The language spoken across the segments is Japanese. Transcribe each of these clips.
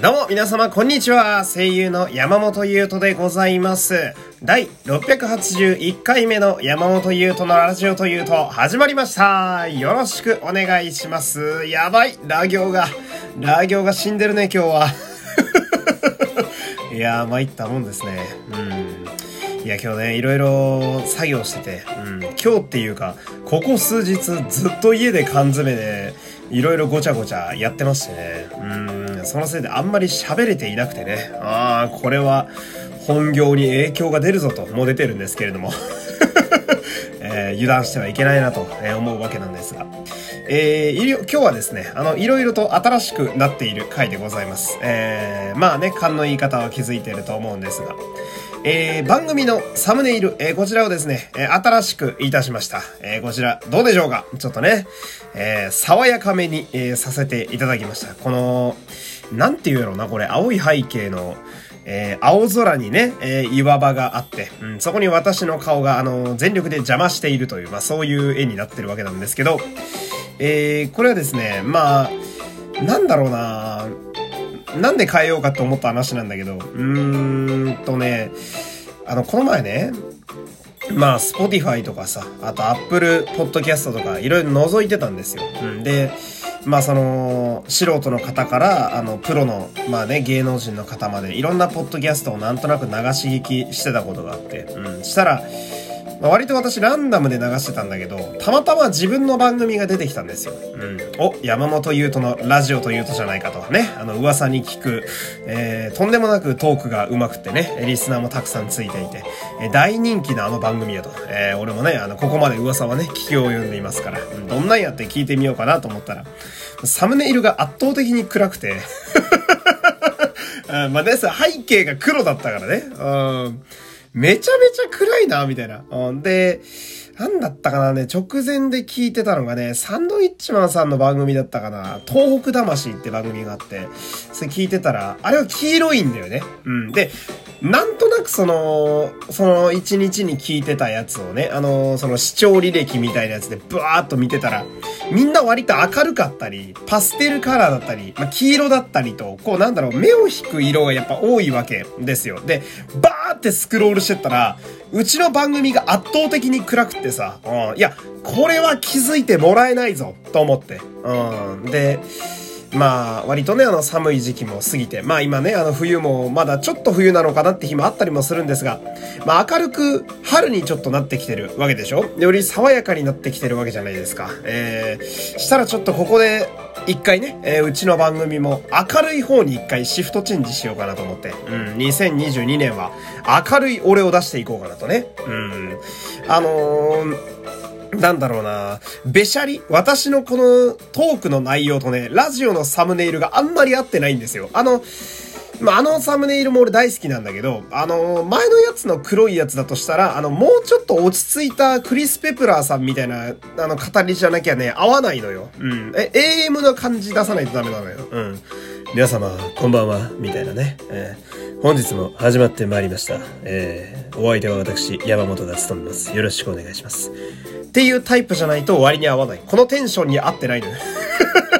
どうも皆様こんにちは。声優の山本優斗でございます。第681回目の山本優斗のラジオというと始まりました。よろしくお願いします。やばい。ラ行が。ラ行が死んでるね今日は。いやー参ったもんですね。うん。いや今日ねいろいろ作業してて、うん、今日っていうかここ数日ずっと家で缶詰でいろいろごちゃごちゃやってましてね。うん、そのせいであんまり喋れていなくてね。ああ、これは本業に影響が出るぞと、もう出てるんですけれども。えー、油断してはいけないなと思うわけなんですが。えー、今日はですね、あの、いろいろと新しくなっている回でございます。えー、まあね、勘の言い方は気づいてると思うんですが。えー、番組のサムネイル、えー、こちらをですね、え、新しくいたしました。え、こちら、どうでしょうか？ちょっとね、え、爽やかめに、え、させていただきました。この、なんて言うやろうな、これ、青い背景の、えー、青空にね、えー、岩場があって、うん、そこに私の顔が、あの、全力で邪魔しているという、まあ、そういう絵になってるわけなんですけど、え、これはですね、まあ、なんだろうななんで変えようかと思った話なんだけど、うーんとね、あの、この前ね、まあ、スポティファイとかさ、あとアップルポッドキャストとかいろいろ覗いてたんですよ。うん、で、まあその、素人の方から、あの、プロの、まあね、芸能人の方まで、いろんなポッドキャストをなんとなく流し聞きしてたことがあって、うん、したら、まあ、割と私ランダムで流してたんだけど、たまたま自分の番組が出てきたんですよ。うん。お、山本優斗のラジオというとじゃないかとね、あの噂に聞く、えー、とんでもなくトークが上手くてね、リスナーもたくさんついていて、えー、大人気なあの番組やと。えー、俺もね、あの、ここまで噂はね、聞きを読んでいますから、うん、どんなんやって聞いてみようかなと思ったら、サムネイルが圧倒的に暗くて、あ まあ、です背景が黒だったからね。うんめちゃめちゃ暗いな、みたいな。うん、で、なんだったかなね、直前で聞いてたのがね、サンドウィッチマンさんの番組だったかな、東北魂って番組があって、それ聞いてたら、あれは黄色いんだよね。うん。で、なんとなくその、その一日に聞いてたやつをね、あの、その視聴履歴みたいなやつでブワーっと見てたら、みんな割と明るかったり、パステルカラーだったり、まあ、黄色だったりと、こうなんだろう、目を引く色がやっぱ多いわけですよ。で、バーってスクロールしてったら、うちの番組が圧倒的に暗くってさ、うん、いや、これは気づいてもらえないぞ、と思って。うん、で、まあ、割とね、あの、寒い時期も過ぎて、まあ今ね、あの、冬もまだちょっと冬なのかなって日もあったりもするんですが、まあ明るく春にちょっとなってきてるわけでしょ？より爽やかになってきてるわけじゃないですか。えー、したらちょっとここで、一回ね、えー、うちの番組も明るい方に一回シフトチェンジしようかなと思って、うん、2022年は明るい俺を出していこうかなとね。うん。あのーなんだろうな、べしゃり私のこのトークの内容とね、ラジオのサムネイルがあんまり合ってないんですよ。あの、まあ、あのサムネイルも俺大好きなんだけど、あの、前のやつの黒いやつだとしたら、あの、もうちょっと落ち着いたクリス・ペプラーさんみたいな、あの、語りじゃなきゃね、合わないのよ。うん。え、AM の感じ出さないとダメなのよ。うん。皆様、こんばんは、みたいなね。えー、本日も始まってまいりました。えー、お相手は私、山本が務めます。よろしくお願いします。っていうタイプじゃないと割に合わない。このテンションに合ってないのよ。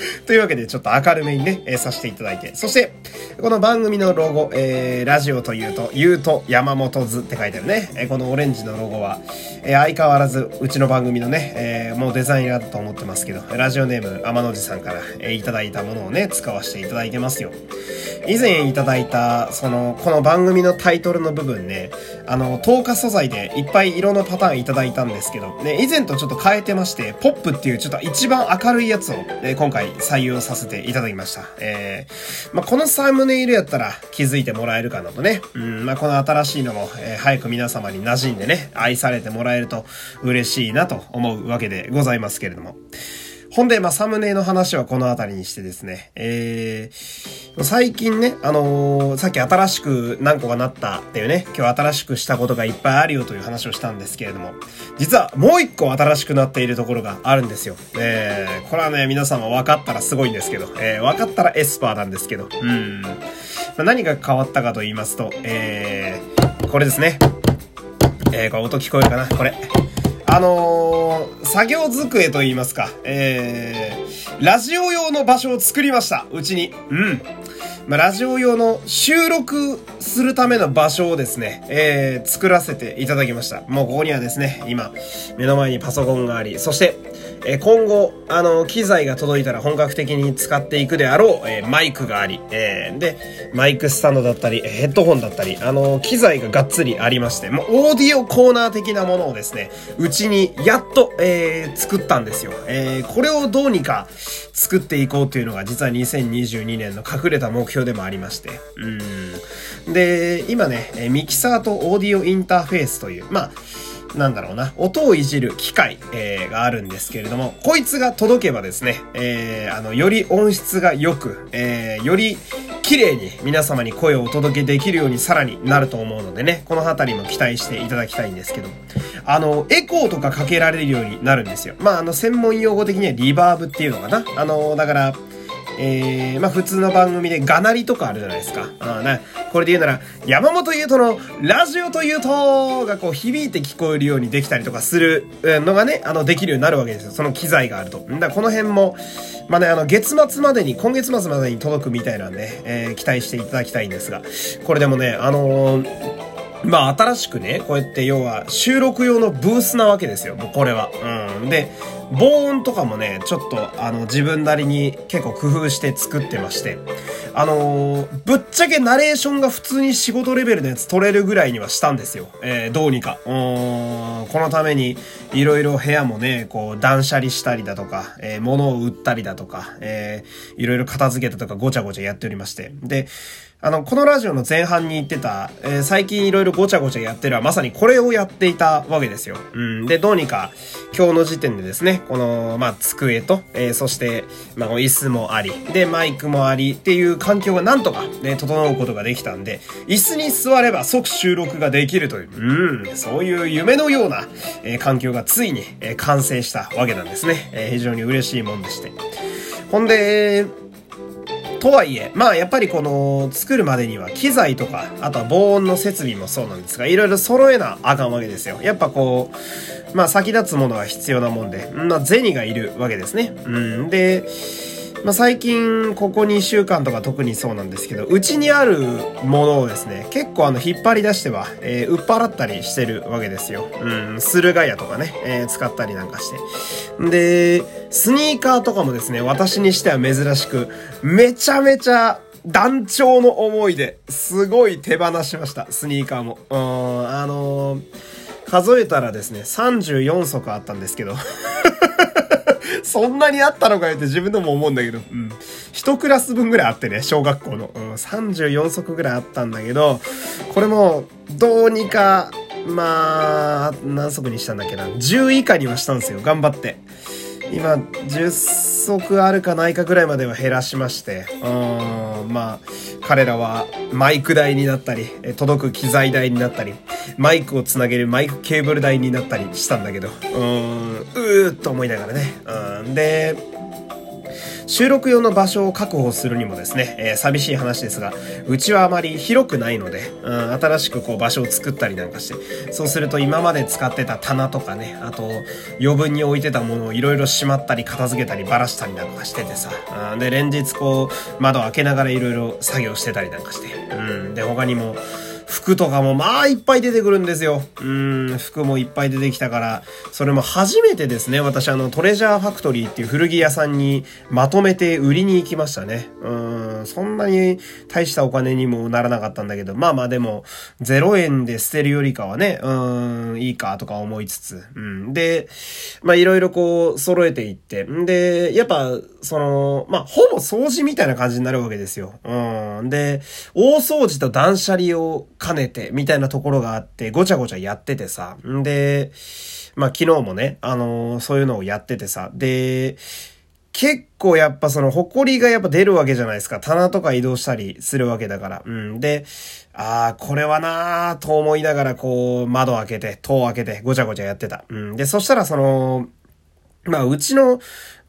というわけで、ちょっと明るめにね、えー、させていただいて。そして、この番組のロゴ、えー、ラジオというと、言うと山本図って書いてあるね。えー、このオレンジのロゴは、えー、相変わらず、うちの番組のね、えー、もうデザインだと思ってますけど、ラジオネーム、天の寺さんから、えー、いただいたものをね、使わせていただいてますよ。以前いただいた、その、この番組のタイトルの部分ね、あの、透過素材でいっぱい色のパターンいただいたんですけど、ね、以前とちょっと変えてまして、ポップっていうちょっと一番明るいやつを、え、今回採用させていただきました。えー、まあ、このサムネイルやったら気づいてもらえるかなとね。うん、まあ、この新しいのも、えー、早く皆様に馴染んでね、愛されてもらえると嬉しいなと思うわけでございますけれども。ほんで、まあ、サムネの話はこの辺りにしてですね、えー、最近ね、あのー、さっき新しく何個かなったっていうね、今日新しくしたことがいっぱいあるよという話をしたんですけれども、実はもう一個新しくなっているところがあるんですよ。えー、これはね、皆様分かったらすごいんですけど、えー、分かったらエスパーなんですけど、うん。まあ、何が変わったかと言いますと、えー、これですね。えー、これ音聞こえるかな？これ。あのー、作業机といいますか、えー、ラジオ用の場所を作りました。うちに。うん。まあ、ラジオ用の収録するための場所をですね、えー、作らせていただきました。もうここにはですね、今、目の前にパソコンがあり、そして、え、今後、あの、機材が届いたら本格的に使っていくであろう、え、マイクがあり、え、で、マイクスタンドだったり、ヘッドホンだったり、あの、機材ががっつりありまして、もうオーディオコーナー的なものをですね、うちにやっと、えー、作ったんですよ。えー、これをどうにか作っていこうというのが実は2022年の隠れた目標でもありまして。うん。で、今ね、ミキサーとオーディオインターフェースという、まあ、なんだろうな、音をいじる機械、えー、があるんですけれども、こいつが届けばですね、えー、あの、より音質が良く、えー、より綺麗に皆様に声をお届けできるようにさらになると思うのでね、この辺りも期待していただきたいんですけど、あの、エコーとかかけられるようになるんですよ。まあ、あの、専門用語的にはリバーブっていうのかな。あの、だから、えー、まあ普通の番組でがなりとかあるじゃないですか。あなこれで言うなら、山本優斗のラジオというとがこう響いて聞こえるようにできたりとかするのがね、あの、できるようになるわけですよ。その機材があると。だこの辺も、まあね、あの、月末までに、今月末までに届くみたいなんで、えー、期待していただきたいんですが、これでもね、あのーまあ新しくね、こうやって要は収録用のブースなわけですよ、もうこれは。うん。で、防音とかもね、ちょっとあの自分なりに結構工夫して作ってまして。あのー、ぶっちゃけナレーションが普通に仕事レベルのやつ取れるぐらいにはしたんですよ。えー、どうにか。うん、このためにいろいろ部屋もね、こう断捨離したりだとか、えー、物を売ったりだとか、えー、いろいろ片付けたとかごちゃごちゃやっておりまして。で、あの、このラジオの前半に言ってた、えー、最近いろいろごちゃごちゃやってるはまさにこれをやっていたわけですよ。うん。で、どうにか今日の時点でですね、この、まあ、机と、えー、そして、まあ、椅子もあり、で、マイクもありっていう環境がなんとかね、整うことができたんで、椅子に座れば即収録ができるという、うん、そういう夢のような、えー、環境がついに、えー、完成したわけなんですね。えー、非常に嬉しいもんでして。ほんで、とはいえ、まあやっぱりこの作るまでには機材とか、あとは防音の設備もそうなんですが、いろいろ揃えなあかんわけですよ。やっぱこう、まあ先立つものが必要なもんで、まあ銭がいるわけですね。うん。で、まあ、最近、ここ2週間とか特にそうなんですけど、うちにあるものをですね、結構あの、引っ張り出しては、えー、売っ払ったりしてるわけですよ。うん、駿河屋とかね、えー、使ったりなんかして。で、スニーカーとかもですね、私にしては珍しく、めちゃめちゃ、団長の思いで、すごい手放しました、スニーカーも。うーん、あのー、数えたらですね、34足あったんですけど そんなにあったのかよって自分でも思うんだけど、うん。一クラス分ぐらいあってね、小学校の。うん、34足ぐらいあったんだけど、これも、どうにか、まあ、何足にしたんだっけな。10以下にはしたんですよ。頑張って。今、10足あるかないかぐらいまでは減らしまして、うん、まあ、彼らはマイク代になったり、届く機材代になったり、マイクをつなげるマイクケーブル代になったりしたんだけど、うん、うーっと思いながらね。うん、で、収録用の場所を確保するにもですね、えー、寂しい話ですが、うちはあまり広くないので、うん、新しくこう場所を作ったりなんかして、そうすると今まで使ってた棚とかね、あと余分に置いてたものをいろいろしまったり片付けたりばらしたりなんかしててさ、うん、で、連日こう窓開けながらいろいろ作業してたりなんかして、うん、で、他にも、服とかもまあいっぱい出てくるんですよ。うん、服もいっぱい出てきたから、それも初めてですね、私あのトレジャーファクトリーっていう古着屋さんにまとめて売りに行きましたね。うん、そんなに大したお金にもならなかったんだけど、まあまあでも、0円で捨てるよりかはね、うん、いいかとか思いつつ、うん。で、まあいろいろこう揃えていって、んで、やっぱ、その、まあほぼ掃除みたいな感じになるわけですよ。うん。で、大掃除と断捨離を兼ねて、みたいなところがあって、ごちゃごちゃやっててさ。んで、まあ昨日もね、あのー、そういうのをやっててさ。で、結構やっぱその埃がやっぱ出るわけじゃないですか。棚とか移動したりするわけだから。うん。で、ああ、これはなーと思いながらこう窓開けて、戸を開けてごちゃごちゃやってた。うん。で、そしたらその、まあ、うちの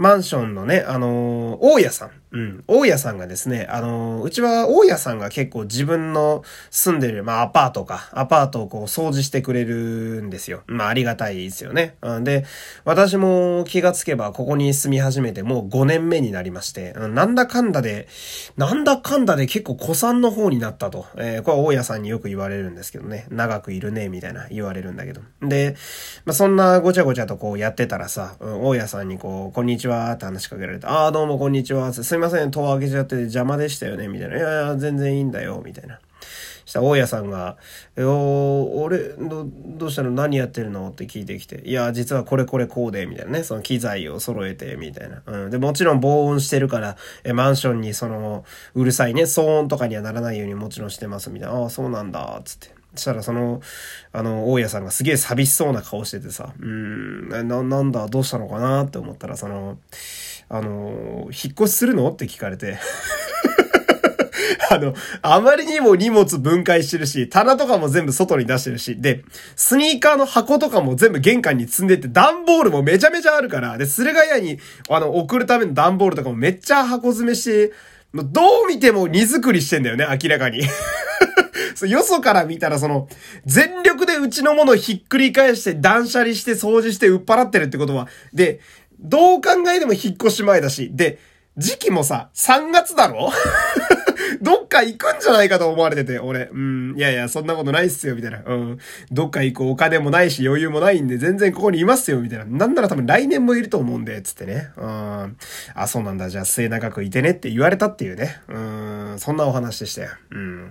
マンションのね、あのー、大家さん。うん。大家さんがですね、あのー、うちは大家さんが結構自分の住んでる、まあアパートか、アパートをこう掃除してくれるんですよ。まあありがたいですよね。うん、で、私も気がつけばここに住み始めてもう5年目になりまして、うん、なんだかんだで、なんだかんだで結構古参の方になったと。えー、これは大家さんによく言われるんですけどね。長くいるね、みたいな言われるんだけど。で、まあそんなごちゃごちゃとこうやってたらさ、大家さんにこう、こんにちはって話しかけられて、ああ、どうもこんにちはって。すいません、戸を開けちゃって邪魔でしたよね、みたいな。いやいや、全然いいんだよ、みたいな。した大家さんが、え、お俺、ど、どうしたの？何やってるの？って聞いてきて、いや、実はこれこれこうで、みたいなね、その機材を揃えて、みたいな。うん。で、もちろん防音してるから、え、マンションにその、うるさいね、騒音とかにはならないようにもちろんしてます、みたいな。ああ、そうなんだ、つって。したらその、あの、大家さんがすげえ寂しそうな顔しててさ、うん、な、なんだ、どうしたのかなって思ったら、その、あの、引っ越しするの？って聞かれて。あの、あまりにも荷物分解してるし、棚とかも全部外に出してるし、で、スニーカーの箱とかも全部玄関に積んでって、段ボールもめちゃめちゃあるから、で、スルガヤに、あの、送るための段ボールとかもめっちゃ箱詰めして、どう見ても荷造りしてんだよね、明らかに。よそから見たらその、全力でうちのものをひっくり返して断捨離して掃除して売っ払ってるってことは、で、どう考えても引っ越し前だし、で、時期もさ、3月だろ？どっか行くんじゃないかと思われてて、俺。うん、いやいや、そんなことないっすよ、みたいな。うん。どっか行くお金もないし余裕もないんで、全然ここにいますよ、みたいな。なんなら多分来年もいると思うんで、つってね。うん。あ、そうなんだ。じゃあ末永くいてねって言われたっていうね。うん。そんなお話でしたよ。うん。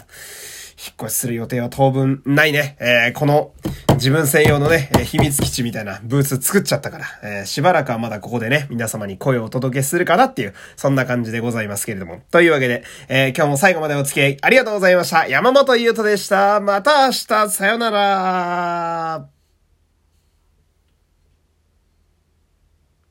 引っ越しする予定は当分ないね。えー、この自分専用のね、え秘密基地みたいなブース作っちゃったから、えー、しばらくはまだここでね、皆様に声をお届けするかなっていう、そんな感じでございますけれども。というわけで、えー、今日も最後までお付き合いありがとうございました。山本優斗でした。また明日、さよなら。